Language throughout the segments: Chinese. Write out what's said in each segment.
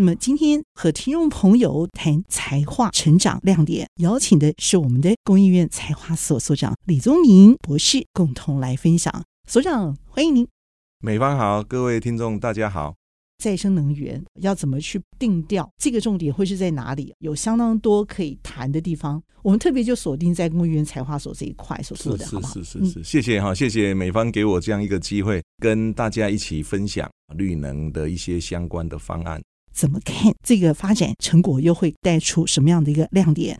那么今天和听众朋友谈才华成长亮点，邀请的是我们的工研院才华所所长李宗明博士，共同来分享。所长，欢迎您。美方好，各位听众大家好。再生能源要怎么去定调？这个重点会是在哪里？有相当多可以谈的地方。我们特别就锁定在工研院才华所这一块所做的，是是是是是，谢谢哈，谢谢美方给我这样一个机会，跟大家一起分享绿能的一些相关的方案。怎么看这个发展成果，又会带出什么样的一个亮点？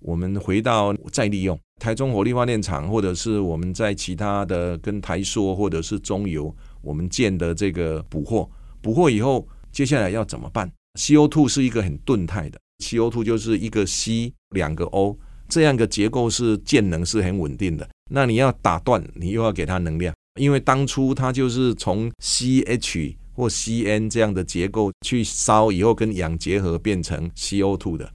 我们回到再利用台中火力发电厂，或者是我们在其他的跟台塑或者是中油，我们建的这个捕获。捕获以后，接下来要怎么办？CO2 是一个很钝态的，CO2 就是一个 C 两个 O 这样的结构是渐能是很稳定的。那你要打断，你又要给它能量，因为当初它就是从 CH 或 CN 这样的结构去烧以后跟氧结合变成 CO2 的，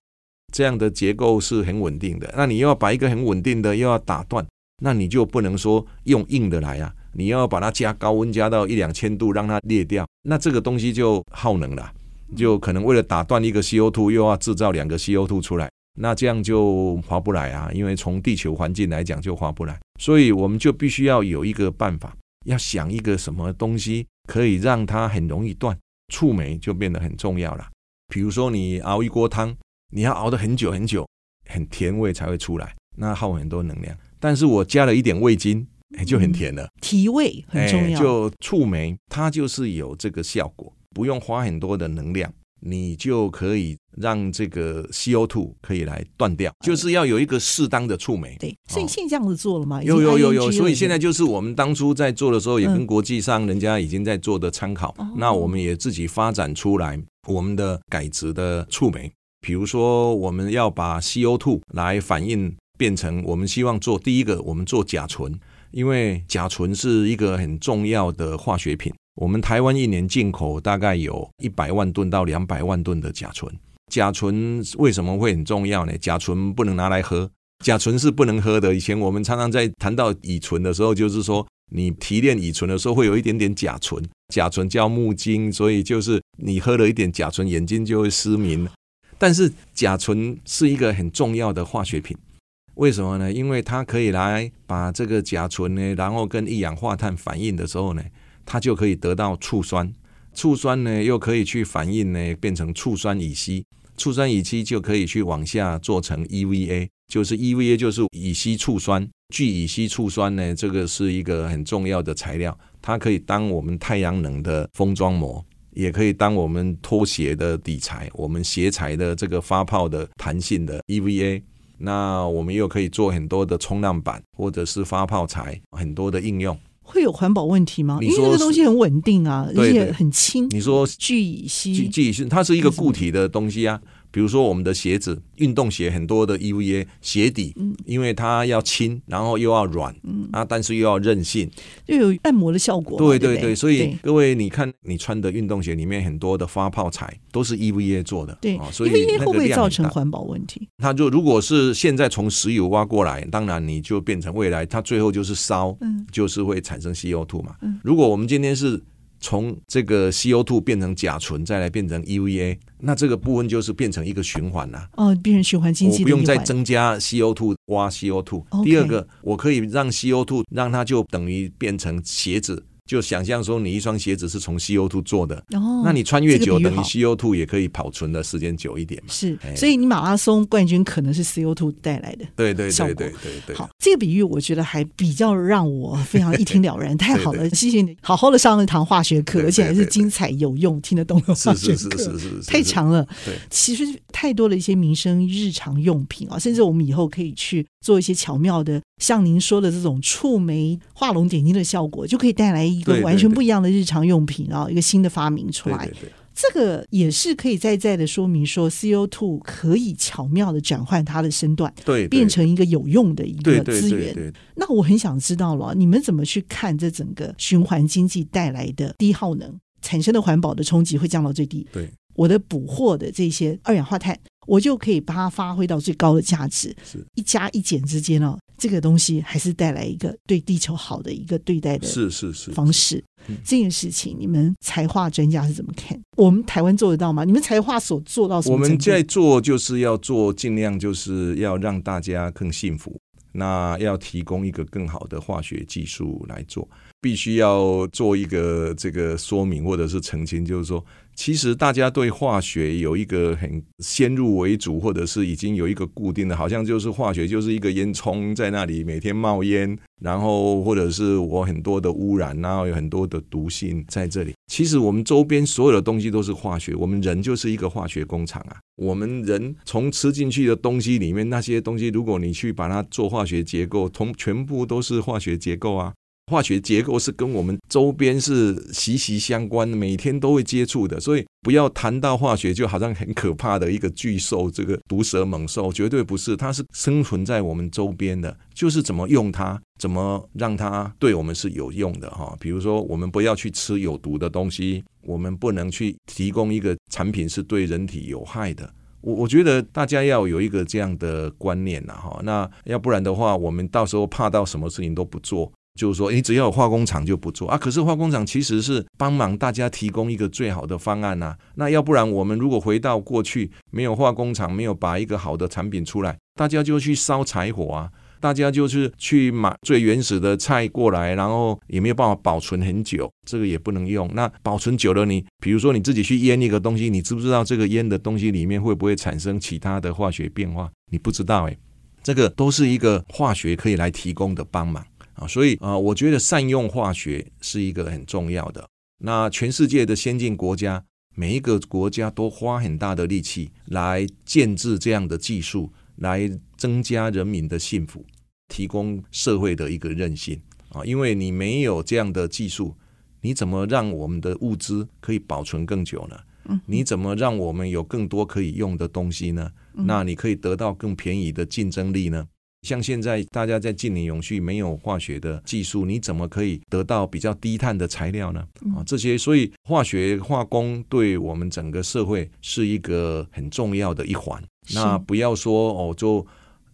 这样的结构是很稳定的。那你又要把一个很稳定的又要打断，那你就不能说用硬的来啊。你要把它加高温，加到一两千度，让它裂掉，那这个东西就耗能了，就可能为了打断一个 CO2，又要制造两个 CO2 出来，那这样就划不来啊！因为从地球环境来讲就划不来，所以我们就必须要有一个办法，要想一个什么东西可以让它很容易断，触媒就变得很重要了。比如说你熬一锅汤，你要熬得很久很久，很甜味才会出来，那耗很多能量。但是我加了一点味精。哎，就很甜了，提味很重要。就触媒，它就是有这个效果，不用花很多的能量，你就可以让这个 CO2 可以来断掉，就是要有一个适当的触媒。对，所以现在这样子做了吗？有有有有，所以现在就是我们当初在做的时候，也跟国际上人家已经在做的参考，那我们也自己发展出来我们的改植的触媒，比如说我们要把 CO2 来反应变成，我们希望做第一个，我们做甲醇。因为甲醇是一个很重要的化学品，我们台湾一年进口大概有一百万吨到两百万吨的甲醇。甲醇为什么会很重要呢？甲醇不能拿来喝，甲醇是不能喝的。以前我们常常在谈到乙醇的时候，就是说你提炼乙醇的时候会有一点点甲醇，甲醇叫木精，所以就是你喝了一点甲醇，眼睛就会失明。但是甲醇是一个很重要的化学品。为什么呢？因为它可以来把这个甲醇呢，然后跟一氧化碳反应的时候呢，它就可以得到醋酸，醋酸呢又可以去反应呢，变成醋酸乙烯，醋酸乙烯就可以去往下做成 EVA，就是 EVA 就是乙烯醋酸，聚乙烯醋酸呢，这个是一个很重要的材料，它可以当我们太阳能的封装膜，也可以当我们拖鞋的底材，我们鞋材的这个发泡的弹性的 EVA。那我们又可以做很多的冲浪板，或者是发泡材，很多的应用。会有环保问题吗？因为那个东西很稳定啊，而且很轻。你说聚乙烯，聚乙烯，它是一个固体的东西啊。比如说我们的鞋子，运动鞋很多的 EVA 鞋底，因为它要轻，然后又要软，啊，但是又要韧性，又有按摩的效果。对对对，所以各位你看，你穿的运动鞋里面很多的发泡材都是 EVA 做的，对，所以 EVA 会不会造成环保问题？它就如果是现在从石油挖过来，当然你就变成未来它最后就是烧，嗯就是会产生 CO2 嘛。如果我们今天是从这个 CO2 变成甲醇，再来变成 EVA，那这个部分就是变成一个循环了。哦，变成循环经济，我不用再增加 CO2 挖 CO2。Okay. 第二个，我可以让 CO2 让它就等于变成鞋子。就想象说，你一双鞋子是从 CO2 做的，哦，那你穿越久，等于 CO2 也可以保存的时间久一点嘛。是，所以你马拉松冠军可能是 CO2 带来的。对对对对对对。好，这个比喻我觉得还比较让我非常一听了然，太好了，谢谢你，好好的上了一堂化学课，而且还是精彩有用，听得懂的化学课，是是是是，太强了。对，其实太多的一些民生日常用品啊，甚至我们以后可以去做一些巧妙的，像您说的这种触媒画龙点睛的效果，就可以带来。一个完全不一样的日常用品，然后一个新的发明出来。这个也是可以再再的说明说，CO2 可以巧妙的转换它的身段，对，变成一个有用的一个资源。那我很想知道了，你们怎么去看这整个循环经济带来的低耗能产生的环保的冲击会降到最低？对，我的捕获的这些二氧化碳，我就可以把它发挥到最高的价值。是一加一减之间哦，这个东西还是带来一个对地球好的一个对待的是是是方式。这件事情，你们才化专家是怎么看？我们台湾做得到吗？你们才化所做到什么？我们在做就是要做，尽量就是要让大家更幸福。那要提供一个更好的化学技术来做，必须要做一个这个说明或者是澄清，就是说。其实大家对化学有一个很先入为主，或者是已经有一个固定的，好像就是化学就是一个烟囱在那里每天冒烟，然后或者是我很多的污染，然后有很多的毒性在这里。其实我们周边所有的东西都是化学，我们人就是一个化学工厂啊。我们人从吃进去的东西里面那些东西，如果你去把它做化学结构，同全部都是化学结构啊。化学结构是跟我们周边是息息相关，每天都会接触的，所以不要谈到化学就好像很可怕的一个巨兽，这个毒蛇猛兽绝对不是，它是生存在我们周边的，就是怎么用它，怎么让它对我们是有用的哈。比如说，我们不要去吃有毒的东西，我们不能去提供一个产品是对人体有害的。我我觉得大家要有一个这样的观念呐哈，那要不然的话，我们到时候怕到什么事情都不做。就是说，你只要有化工厂就不做啊。可是化工厂其实是帮忙大家提供一个最好的方案呐。那要不然我们如果回到过去，没有化工厂，没有把一个好的产品出来，大家就去烧柴火啊，大家就是去买最原始的菜过来，然后也没有办法保存很久，这个也不能用。那保存久了，你比如说你自己去腌一个东西，你知不知道这个腌的东西里面会不会产生其他的化学变化？你不知道诶，这个都是一个化学可以来提供的帮忙。啊，所以啊，我觉得善用化学是一个很重要的。那全世界的先进国家，每一个国家都花很大的力气来建制这样的技术，来增加人民的幸福，提供社会的一个韧性啊。因为你没有这样的技术，你怎么让我们的物资可以保存更久呢？你怎么让我们有更多可以用的东西呢？那你可以得到更便宜的竞争力呢？像现在大家在近零永续没有化学的技术，你怎么可以得到比较低碳的材料呢？啊，这些，所以化学化工对我们整个社会是一个很重要的一环。那不要说哦，就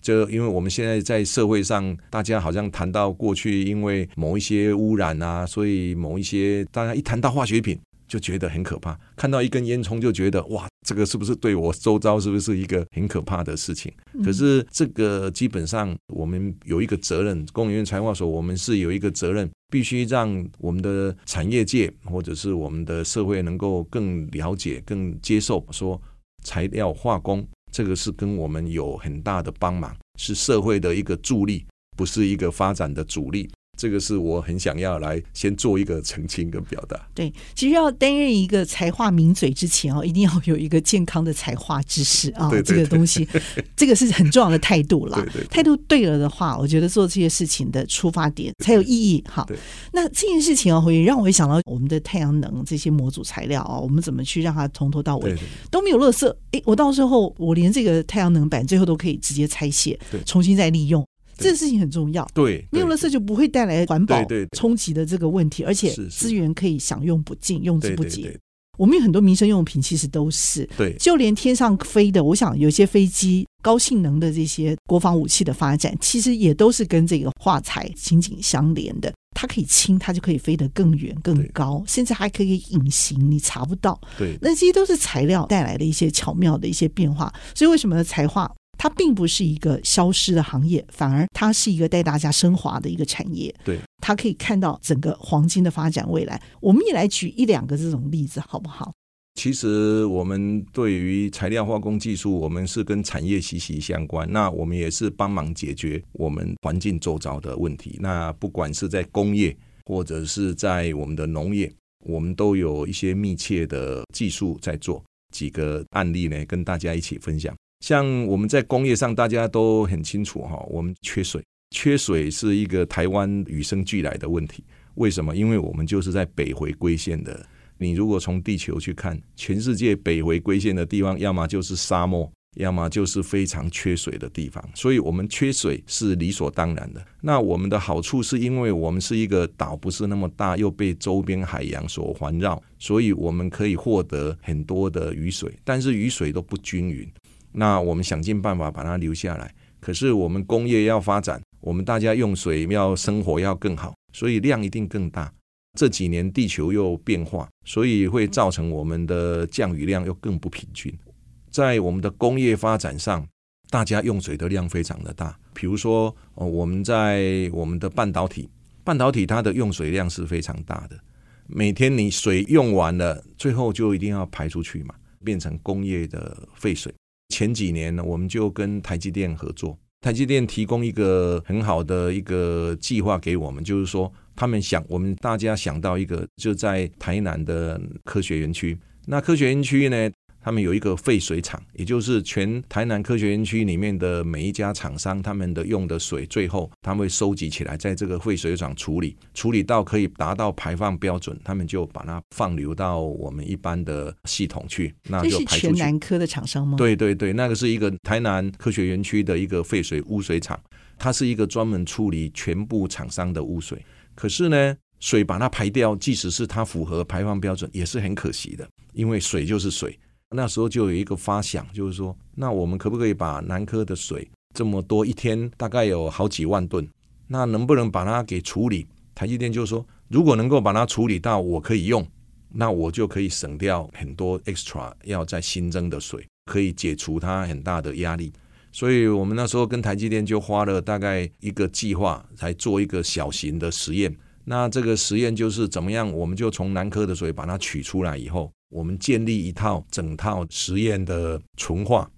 就因为我们现在在社会上，大家好像谈到过去因为某一些污染啊，所以某一些大家一谈到化学品。就觉得很可怕，看到一根烟囱就觉得哇，这个是不是对我周遭是不是一个很可怕的事情？可是这个基本上我们有一个责任，工研院材化所我们是有一个责任，必须让我们的产业界或者是我们的社会能够更了解、更接受，说材料化工这个是跟我们有很大的帮忙，是社会的一个助力，不是一个发展的阻力。这个是我很想要来先做一个澄清跟表达。对，其实要担任一个才华名嘴之前哦，一定要有一个健康的才华知识啊，对对对，这个东西，这个是很重要的态度啦。对对对，态度对了的话，我觉得做这些事情的出发点才有意义。哈，那这件事情啊，会让我想到我们的太阳能这些模组材料啊，我们怎么去让它从头到尾都没有垃圾？哎，我到时候我连这个太阳能板最后都可以直接拆卸，重新再利用。这个事情很重要，对，没有垃圾就不会带来环保冲击的这个问题，而且资源可以享用不尽，用之不竭。我们有很多民生用品，其实都是对，就连天上飞的，我想有些飞机高性能的这些国防武器的发展，其实也都是跟这个化材紧紧相连的。它可以轻，它就可以飞得更远更高，甚至还可以隐形，你查不到。对，那这些都是材料带来的一些巧妙的一些变化。所以为什么材化？它并不是一个消失的行业，反而它是一个带大家升华的一个产业。对，它可以看到整个黄金的发展未来。我们也来举一两个这种例子，好不好？其实我们对于材料化工技术，我们是跟产业息息相关。那我们也是帮忙解决我们环境周遭的问题。那不管是在工业或者是在我们的农业，我们都有一些密切的技术在做。几个案例呢，跟大家一起分享。像我们在工业上，大家都很清楚哈，我们缺水，缺水是一个台湾与生俱来的问题。为什么？因为我们就是在北回归线的你如果从地球去看，全世界北回归线的地方，要么就是沙漠，要么就是非常缺水的地方。所以，我们缺水是理所当然的。那我们的好处是因为我们是一个岛，不是那么大，又被周边海洋所环绕，所以我们可以获得很多的雨水。但是雨水都不均匀，那我们想尽办法把它留下来。可是我们工业要发展，我们大家用水要生活要更好，所以量一定更大。这几年地球又变化，所以会造成我们的降雨量又更不平均。在我们的工业发展上，大家用水的量非常的大。比如说，哦，我们在我们的半导体，半导体它的用水量是非常大的。每天你水用完了，最后就一定要排出去嘛，变成工业的废水。前几年呢，我们就跟台积电合作，台积电提供一个很好的一个计划给我们，就是说。他们想，我们大家想到一个，就在台南的科学园区。那科学园区呢，他们有一个废水厂，也就是全台南科学园区里面的每一家厂商，他们的用的水，最后他们会收集起来，在这个废水厂处理，处理到可以达到排放标准，他们就把它放流到我们一般的系统去，那就排全南科的厂商吗？对对对，那个是一个台南科学园区的一个废水污水厂，它是一个专门处理全部厂商的污水。可是呢，水把它排掉，即使是它符合排放标准，也是很可惜的，因为水就是水。那时候就有一个发想，就是说，那我们可不可以把南科的水这么多，一天大概有好几万吨，那能不能把它给处理？台积电就说，如果能够把它处理到我可以用，那我就可以省掉很多 extra 要再新增的水，可以解除它很大的压力。所以我们那时候跟台积电就花了大概一个计划，才做一个小型的实验。那这个实验就是怎么样？我们就从南科的水把它取出来以后，我们建立一套整套实验的纯化，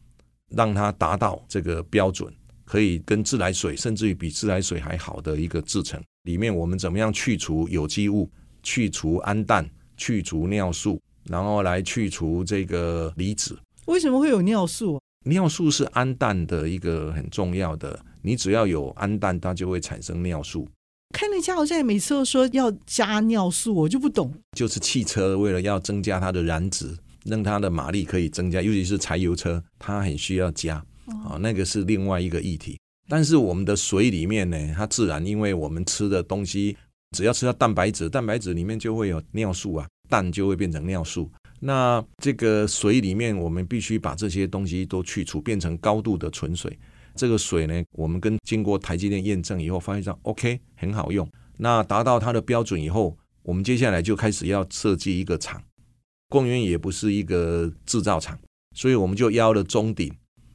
让它达到这个标准，可以跟自来水，甚至于比自来水还好的一个制成。里面我们怎么样去除有机物，去除氨氮，去除尿素，然后来去除这个离子。为什么会有尿素？尿素是氨氮的一个很重要的，你只要有氨氮，它就会产生尿素。看那加油站每次都说要加尿素，我就不懂。就是汽车为了要增加它的燃脂，让它的马力可以增加，尤其是柴油车，它很需要加啊、哦，那个是另外一个议题。但是我们的水里面呢，它自然因为我们吃的东西，只要吃到蛋白质，蛋白质里面就会有尿素啊，氮就会变成尿素。那这个水里面，我们必须把这些东西都去除，变成高度的纯水。这个水呢，我们跟经过台积电验证以后，发现上 OK 很好用。那达到它的标准以后，我们接下来就开始要设计一个厂。工研院也不是一个制造厂，所以我们就邀了中鼎。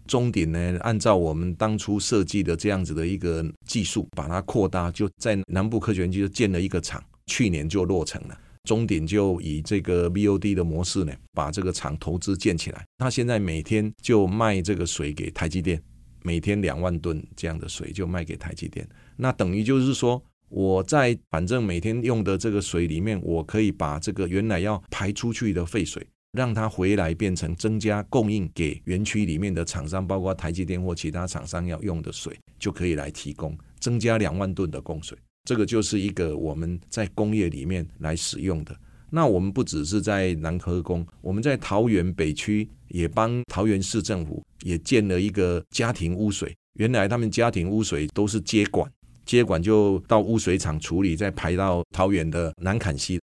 中鼎呢，按照我们当初设计的这样子的一个技术，把它扩大，就在南部科学园区就建了一个厂，去年就落成了。中鼎就以这个 BOD 的模式呢，把这个厂投资建起来。他现在每天就卖这个水给台积电，每天两万吨这样的水就卖给台积电。那等于就是说，我在反正每天用的这个水里面，我可以把这个原来要排出去的废水，让它回来变成增加供应给园区里面的厂商，包括台积电或其他厂商要用的水，就可以来提供，增加两万吨的供水。这个就是一个我们在工业里面来使用的。那我们不只是在南科工，我们在桃园北区也帮桃园市政府也建了一个家庭污水。原来他们家庭污水都是接管，接管就到污水厂处理，再排到桃园的南坎溪。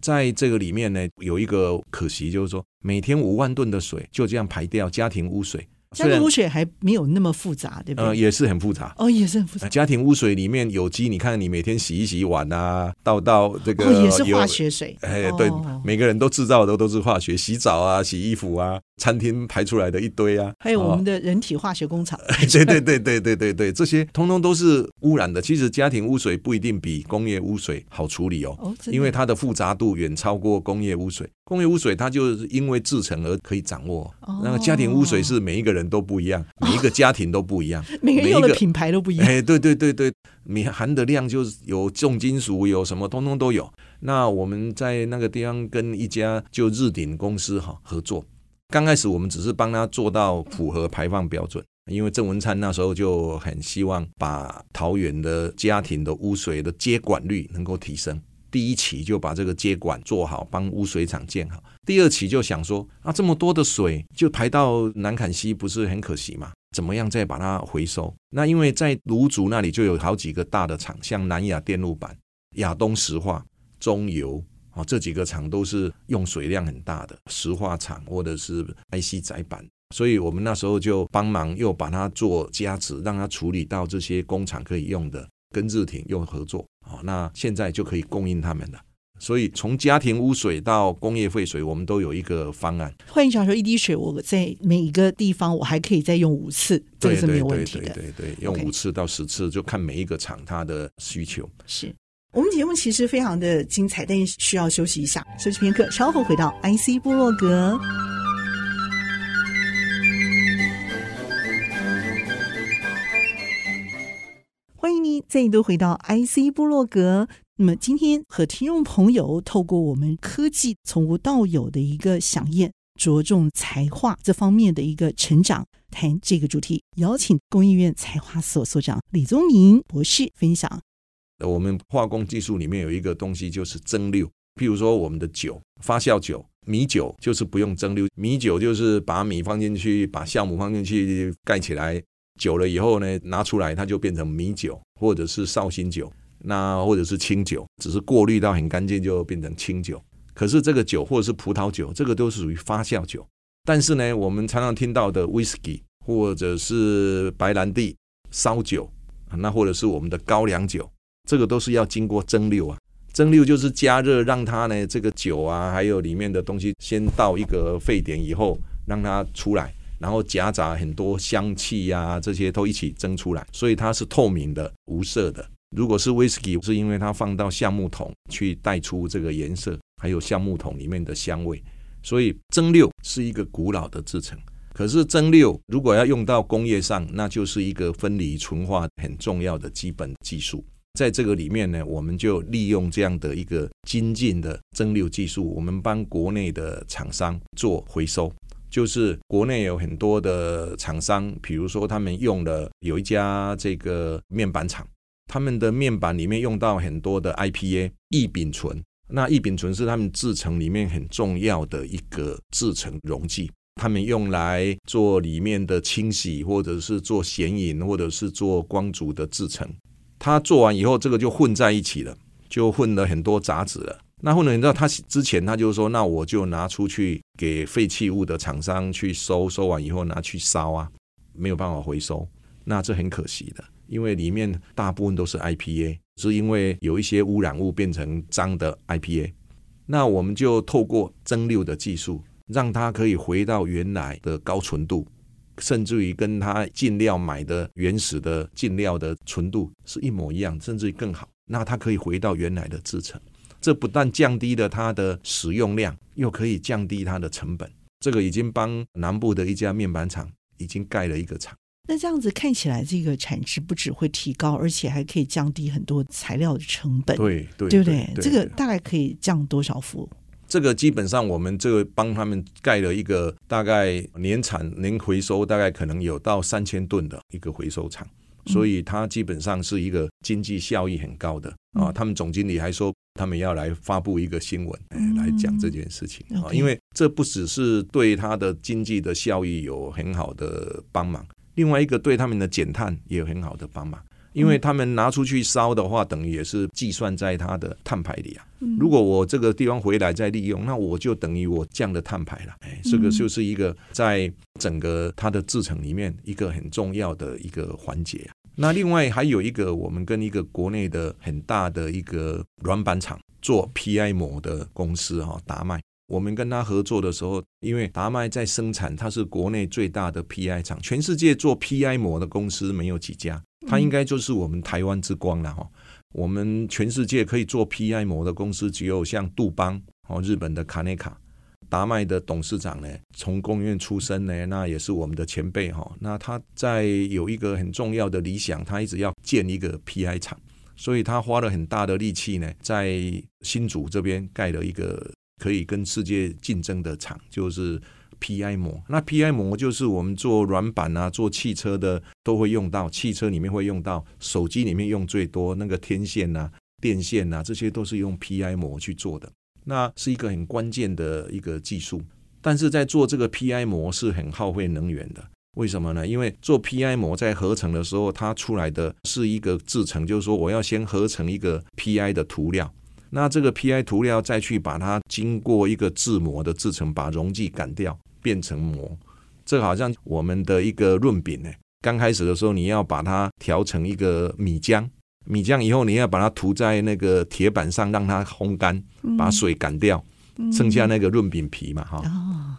在这个里面呢，有一个可惜就是说，每天五万吨的水就这样排掉家庭污水。家庭污水还没有那么复杂，对不对？呃，也是很复杂。哦，也是很复杂。家庭污水里面有机，你看你每天洗一洗碗啊，倒到这个、哦、也是化学水。哎，对，哦、每个人都制造的都是化学，洗澡啊，洗衣服啊，餐厅排出来的一堆啊，还有我们的人体化学工厂。哦、对对对对对对对，这些通通都是污染的。其实家庭污水不一定比工业污水好处理哦，哦因为它的复杂度远超过工业污水。工业污水它就是因为制成而可以掌握，哦、那个家庭污水是每一个人都不一样，哦、每一个家庭都不一样，每个人用的品牌都不一样。哎，对对对对，你含的量就是有重金属，有什么通通都有。那我们在那个地方跟一家就日鼎公司哈合作，刚开始我们只是帮他做到符合排放标准，因为郑文灿那时候就很希望把桃园的家庭的污水的接管率能够提升。第一期就把这个接管做好，帮污水厂建好。第二期就想说啊，这么多的水就排到南坎溪，不是很可惜吗？怎么样再把它回收？那因为在芦竹那里就有好几个大的厂，像南亚电路板、亚东石化、中油啊，这几个厂都是用水量很大的石化厂或者是 IC 载板，所以我们那时候就帮忙又把它做加持，让它处理到这些工厂可以用的。跟日挺又合作，好，那现在就可以供应他们了。所以从家庭污水到工业废水，我们都有一个方案。换句话说，一滴水我在每一个地方，我还可以再用五次，这是没有问题的。对对对对，用五次到十次，就看每一个厂它的需求。是我们节目其实非常的精彩，但是需要休息一下，休息片刻，稍后回到 IC 部落格。欢迎你再度回到 IC 部落格。那么今天和听众朋友透过我们科技从无到有的一个响应，着重材化这方面的一个成长，谈这个主题，邀请工业院材化所所长李宗明博士分享。我们化工技术里面有一个东西就是蒸馏，譬如说我们的酒，发酵酒，米酒就是不用蒸馏，米酒就是把米放进去，把酵母放进去盖起来。久了以后呢，拿出来它就变成米酒，或者是绍兴酒，那或者是清酒，只是过滤到很干净就变成清酒。可是这个酒或者是葡萄酒，这个都是属于发酵酒。但是呢，我们常常听到的 whisky 或者是白兰地、烧酒，那或者是我们的高粱酒，这个都是要经过蒸馏啊。蒸馏就是加热，让它呢这个酒啊，还有里面的东西先到一个沸点以后，让它出来。然后夹杂很多香气呀、这些都一起蒸出来，所以它是透明的、无色的。如果是威士忌，是因为它放到橡木桶去带出这个颜色，还有橡木桶里面的香味。所以蒸馏是一个古老的制程。可是蒸馏如果要用到工业上，那就是一个分离纯化很重要的基本技术。在这个里面呢，我们就利用这样的一个精进的蒸馏技术，我们帮国内的厂商做回收。就是国内有很多的厂商，比如说他们用了有一家这个面板厂，他们的面板里面用到很多的 IPA 异丙醇，那异丙醇是他们制程里面很重要的一个制程溶剂，他们用来做里面的清洗，或者是做显影，或者是做光阻的制程。他做完以后，这个就混在一起了，就混了很多杂质了。那后来你知道他之前他就说，那我就拿出去给废弃物的厂商去收，收完以后拿去烧啊，没有办法回收，那这很可惜的，因为里面大部分都是 IPA，是因为有一些污染物变成脏的 IPA，那我们就透过蒸馏的技术，让它可以回到原来的高纯度，甚至于跟它进料买的原始的进料的纯度是一模一样，甚至于更好，那它可以回到原来的制成。这不但降低了它的使用量，又可以降低它的成本。这个已经帮南部的一家面板厂已经盖了一个厂。那这样子看起来，这个产值不只会提高，而且还可以降低很多材料的成本。对对，对不对？对对，这个大概可以降多少幅？这个基本上我们这个帮他们盖了一个大概年产年回收大概可能有到三千吨的一个回收厂，所以它基本上是一个经济效益很高的啊。他们总经理还说。他们要来发布一个新闻，来讲这件事情啊，因为这不只是对它的经济的效益有很好的帮忙，另外一个对他们的减碳也有很好的帮忙，因为他们拿出去烧的话，等于也是计算在他的碳排里啊。如果我这个地方回来再利用，那我就等于我降了碳排了。哎，这个就是一个在整个它的制成里面一个很重要的一个环节。那另外还有一个，我们跟一个国内的很大的一个软板厂做 PI 膜的公司哈，达麦，我们跟他合作的时候，因为达麦在生产，它是国内最大的 PI 厂，全世界做 PI 膜的公司没有几家，它应该就是我们台湾之光了哈。我们全世界可以做 PI 膜的公司，只有像杜邦哦，日本的卡内卡。达麦的董事长呢，从工院出身呢，那也是我们的前辈哈。那他在有一个很重要的理想，他一直要建一个 PI 厂，所以他花了很大的力气呢，在新竹这边盖了一个可以跟世界竞争的厂，就是 PI 膜。那 PI 膜就是我们做软板啊，做汽车的都会用到，汽车里面会用到，手机里面用最多那个天线呐、啊，电线啊，这些都是用 PI 膜去做的，那是一个很关键的一个技术。但是在做这个 PI 膜是很耗费能源的，为什么呢？因为做 PI 膜在合成的时候，它出来的是一个制程，就是说我要先合成一个 PI 的涂料，那这个 PI 涂料再去把它经过一个制膜的制成，把溶剂赶掉，变成膜。这好像我们的一个润饼呢，刚开始的时候你要把它调成一个米浆，米浆以后你要把它涂在那个铁板上，让它烘干，把水赶掉。剩下那个润饼皮嘛，哈、哦、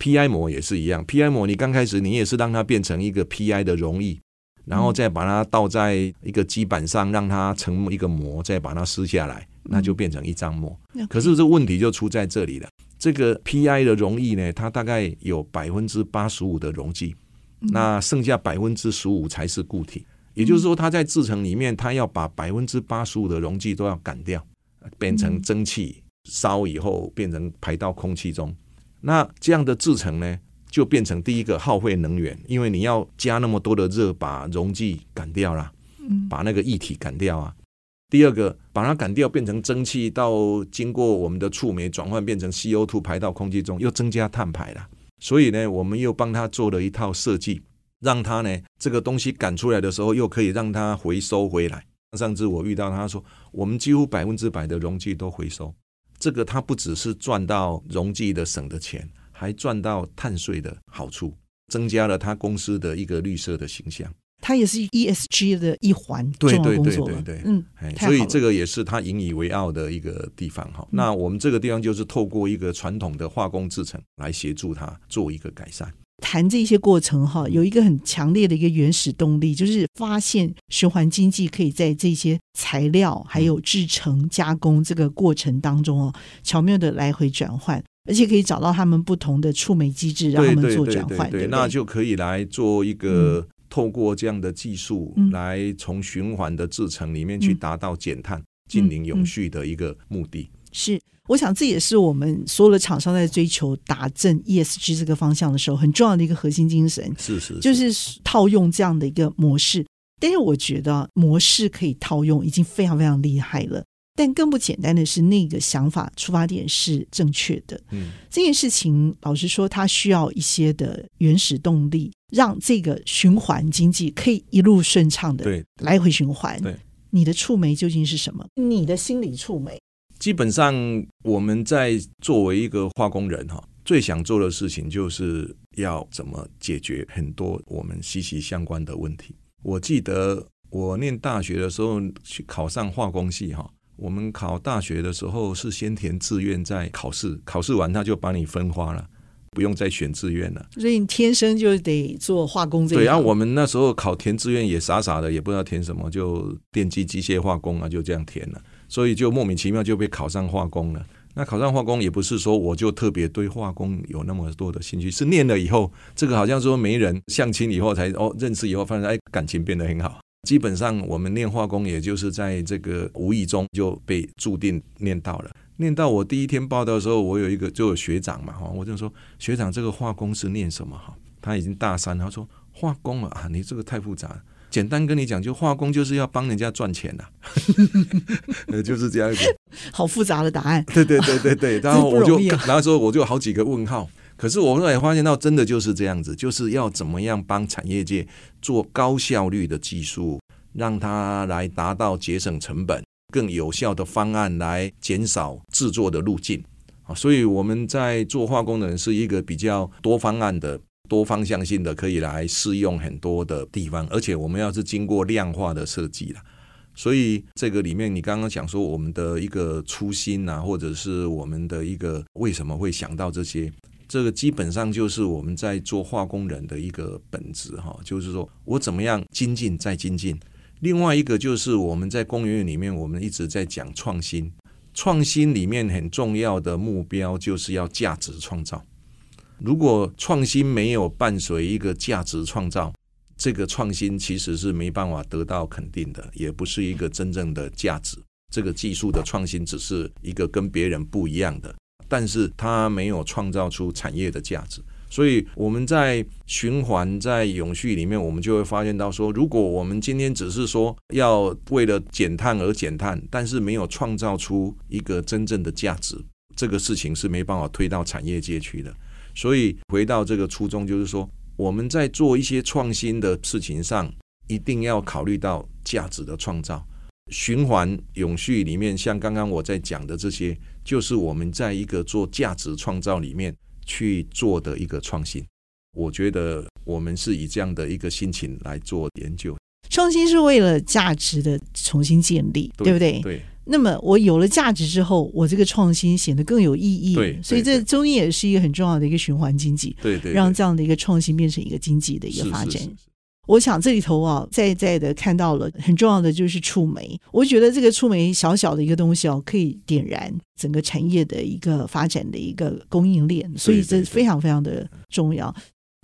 ，PI 膜也是一样，PI 膜你刚开始你也是让它变成一个 PI 的溶液，然后再把它倒在一个基板上，让它成一个膜，再把它撕下来，那就变成一张膜。嗯、可是这问题就出在这里了，这个 PI 的溶液呢，它大概有百分之八十五的溶剂，那剩下百分之十五才是固体，也就是说它在制成里面，它要把百分之八十五的溶剂都要赶掉，变成蒸汽。烧以后变成排到空气中，那这样的制成呢，就变成第一个耗费能源，因为你要加那么多的热把溶剂赶掉了，把那个液体赶掉啊。第二个把它赶掉变成蒸汽，到经过我们的触媒转换变成 CO2 排到空气中，又增加碳排了。所以呢，我们又帮他做了一套设计，让他呢这个东西赶出来的时候又可以让它回收回来。上次我遇到他说，我们几乎百分之百的溶剂都回收。这个它不只是赚到溶剂的省的钱，还赚到碳税的好处，增加了他公司的一个绿色的形象。它也是 ESG 的一环，对对对对对，嗯，所以这个也是他引以为傲的一个地方哈。那我们这个地方就是透过一个传统的化工制成来协助他做一个改善。谈这些过程哈，有一个很强烈的一个原始动力，就是发现循环经济可以在这些材料还有制成加工这个过程当中哦，巧妙的来回转换，而且可以找到他们不同的触媒机制，让他们做转换。对，那就可以来做一个透过这样的技术，来从循环的制程里面去达到减碳、净零永续的一个目的。是。我想这也是我们所有的厂商在追求达正 ESG 这个方向的时候很重要的一个核心精神，是是，是，就是套用这样的一个模式。但是我觉得模式可以套用已经非常非常厉害了，但更不简单的是那个想法出发点是正确的。嗯，这件事情老实说，它需要一些的原始动力，让这个循环经济可以一路顺畅的来回循环。对，你的触媒究竟是什么？你的心理触媒。基本上，我们在作为一个化工人哈，最想做的事情就是要怎么解决很多我们息息相关的问题。我记得我念大学的时候去考上化工系哈，我们考大学的时候是先填志愿再考试，考试完他就把你分发了，不用再选志愿了。所以你天生就得做化工这一。对，然后我们那时候考填志愿也傻傻的，也不知道填什么，就电机、机械、化工啊，就这样填了。所以就莫名其妙就被考上化工了。那考上化工也不是说我就特别对化工有那么多的兴趣，是念了以后，这个好像说没人相亲以后才哦认识以后，发现哎感情变得很好。基本上我们念化工，也就是在这个无意中就被注定念到了。念到我第一天报道的时候，我有一个就有学长嘛哈，我就说学长这个化工是念什么哈？他已经大三，他说化工啊，你这个太复杂了。简单跟你讲，就化工就是要帮人家赚钱呐、啊，就是这样子。好复杂的答案。对对对对对，然后我就，然后说我就好几个问号。可是我后来发现到，真的就是这样子，就是要怎么样帮产业界做高效率的技术，让它来达到节省成本、更有效的方案来减少制作的路径啊。所以我们在做化工的人是一个比较多方案的。多方向性的可以来适用很多的地方，而且我们要是经过量化的设计了，所以这个里面你刚刚讲说我们的一个初心啊，或者是我们的一个为什么会想到这些，这个基本上就是我们在做化工人的一个本质哈，就是说我怎么样精进再精进。另外一个就是我们在工研院里面，我们一直在讲创新，创新里面很重要的目标就是要价值创造。如果创新没有伴随一个价值创造，这个创新其实是没办法得到肯定的，也不是一个真正的价值。这个技术的创新只是一个跟别人不一样的，但是它没有创造出产业的价值。所以我们在循环在永续里面，我们就会发现到说，如果我们今天只是说要为了减碳而减碳，但是没有创造出一个真正的价值，这个事情是没办法推到产业界去的。所以回到这个初衷，就是说我们在做一些创新的事情上，一定要考虑到价值的创造。循环永续里面，像刚刚我在讲的这些，就是我们在一个做价值创造里面。去做的一个创新，我觉得我们是以这样的一个心情来做研究。创新是为了价值的重新建立，对，对不对？对。那么我有了价值之后，我这个创新显得更有意义。对。所以这中间也是一个很重要的一个循环经济。对对。让这样的一个创新变成一个经济的一个发展。是是是是我想这里头啊，在在的看到了很重要的就是触媒。我觉得这个触媒小小的一个东西哦，可以点燃整个产业的一个发展的一个供应链，所以这非常非常的重要。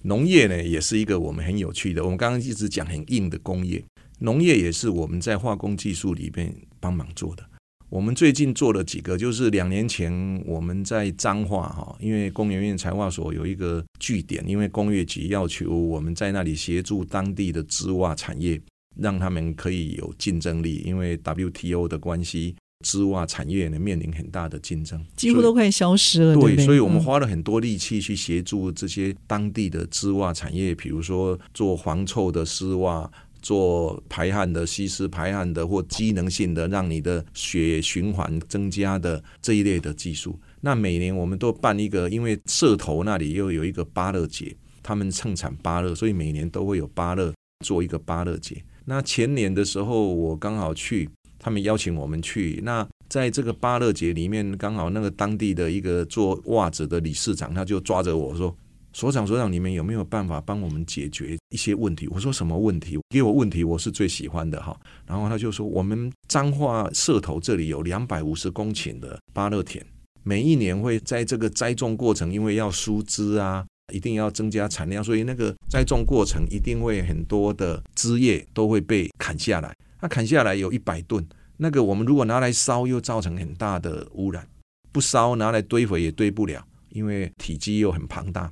农业呢，也是一个我们很有趣的。我们刚刚一直讲很硬的工业，农业也是我们在化工技术里面帮忙做的。我们最近做了几个，就是两年前我们在彰化哈，因为工研院材化所有一个据点，因为工业局要求我们在那里协助当地的织袜产业，让他们可以有竞争力。因为 WTO 的关系，织袜产业呢面临很大的竞争，几乎都快消失了。对，对，所以我们花了很多力气去协助这些当地的织袜产业，比如说做防臭的丝袜。做排汗的、吸湿排汗的或机能性的，让你的血循环增加的这一类的技术。那每年我们都办一个，因为社头那里又有一个芭乐节，他们盛产芭乐，所以每年都会有芭乐做一个芭乐节。那前年的时候我刚好去，他们邀请我们去。那在这个芭乐节里面，刚好那个当地的一个做袜子的理事长，他就抓着我说。所长，所长，你们有没有办法帮我们解决一些问题？我说什么问题？给我问题，我是最喜欢的哈。然后他就说，我们彰化社头这里有两百五十公顷的芭乐田，每一年会在这个栽种过程，因为要疏枝啊，一定要增加产量，所以那个栽种过程一定会很多的枝叶都会被砍下来。那砍下来有一百吨，那个我们如果拿来烧，又造成很大的污染；不烧，拿来堆肥也堆不了，因为体积又很庞大。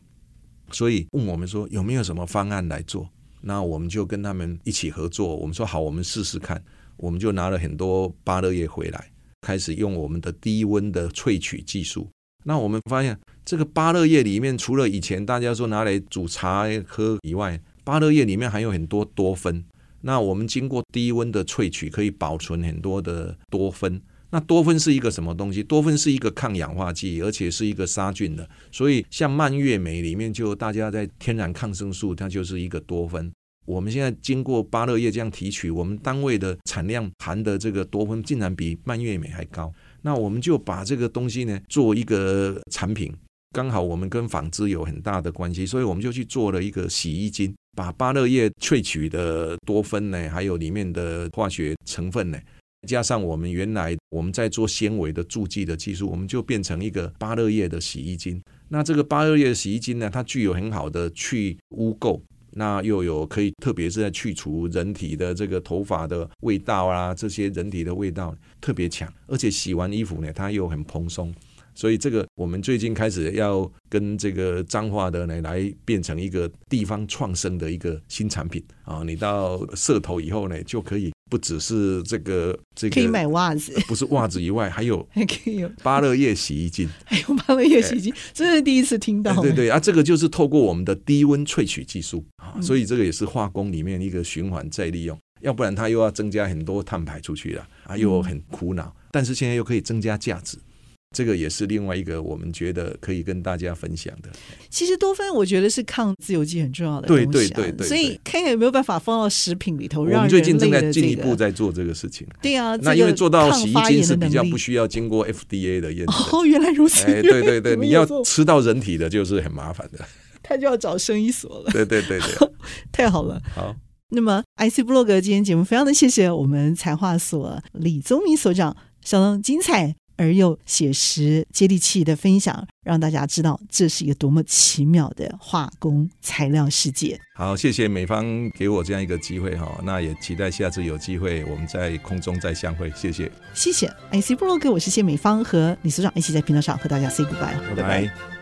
所以问我们说有没有什么方案来做？那我们就跟他们一起合作。我们说好，我们试试看。我们就拿了很多芭乐叶回来，开始用我们的低温的萃取技术。那我们发现，这个芭乐叶里面，除了以前大家说拿来煮茶喝以外，芭乐叶里面还有很多多酚。那我们经过低温的萃取，可以保存很多的多酚。那多酚是一个什么东西？多酚是一个抗氧化剂，而且是一个杀菌的。所以像蔓越莓里面，就大家在天然抗生素，它就是一个多酚。我们现在经过芭乐叶这样提取，我们单位的产量含的这个多酚竟然比蔓越莓还高。那我们就把这个东西呢做一个产品，刚好我们跟纺织有很大的关系，所以我们就去做了一个洗衣精，把芭乐叶萃取的多酚呢，还有里面的化学成分呢。加上我们原来我们在做纤维的助剂的技术，我们就变成一个芭乐叶的洗衣精。那这个芭乐叶的洗衣精呢，它具有很好的去污垢，那又有可以特别是在去除人体的这个头发的味道啊，这些人体的味道特别强，而且洗完衣服呢，它又很蓬松。所以这个我们最近开始要跟这个彰化的呢，来变成一个地方创生的一个新产品啊！你到社头以后呢，就可以不只是这个这个可以买袜子，不是袜子以外，还有还 可以有芭乐叶洗衣精，还有芭乐叶洗衣精，真是第一次听到。对对 啊，这个就是透过我们的低温萃取技术啊，所以这个也是化工里面一个循环再利用，要不然它又要增加很多碳排出去了啊，又很苦恼，但是现在又可以增加价值。这个也是另外一个我们觉得可以跟大家分享的。其实多酚我觉得是抗自由基很重要的东西，对对对对。所以看看有没有办法放到食品里头，让我们最近正在进一步在做这个事情。对啊，那因为做到洗衣精是比较不需要经过 FDA 的验证。哦，原来如此。哎，对对对，你要吃到人体的就是很麻烦的。他就要找生意所了。对对对对，太好了。好，那么 IC 部落格今天节目非常的谢谢我们财化所李宗明所长，相当精彩。而又写实、接地气的分享，让大家知道这是一个多么奇妙的化工材料世界。好，谢谢美方给我这样一个机会哈，那也期待下次有机会我们在空中再相会。谢谢，谢谢。IC 部落格，我是谢美方和李所长一起在频道上和大家 say goodbye，拜拜。拜拜。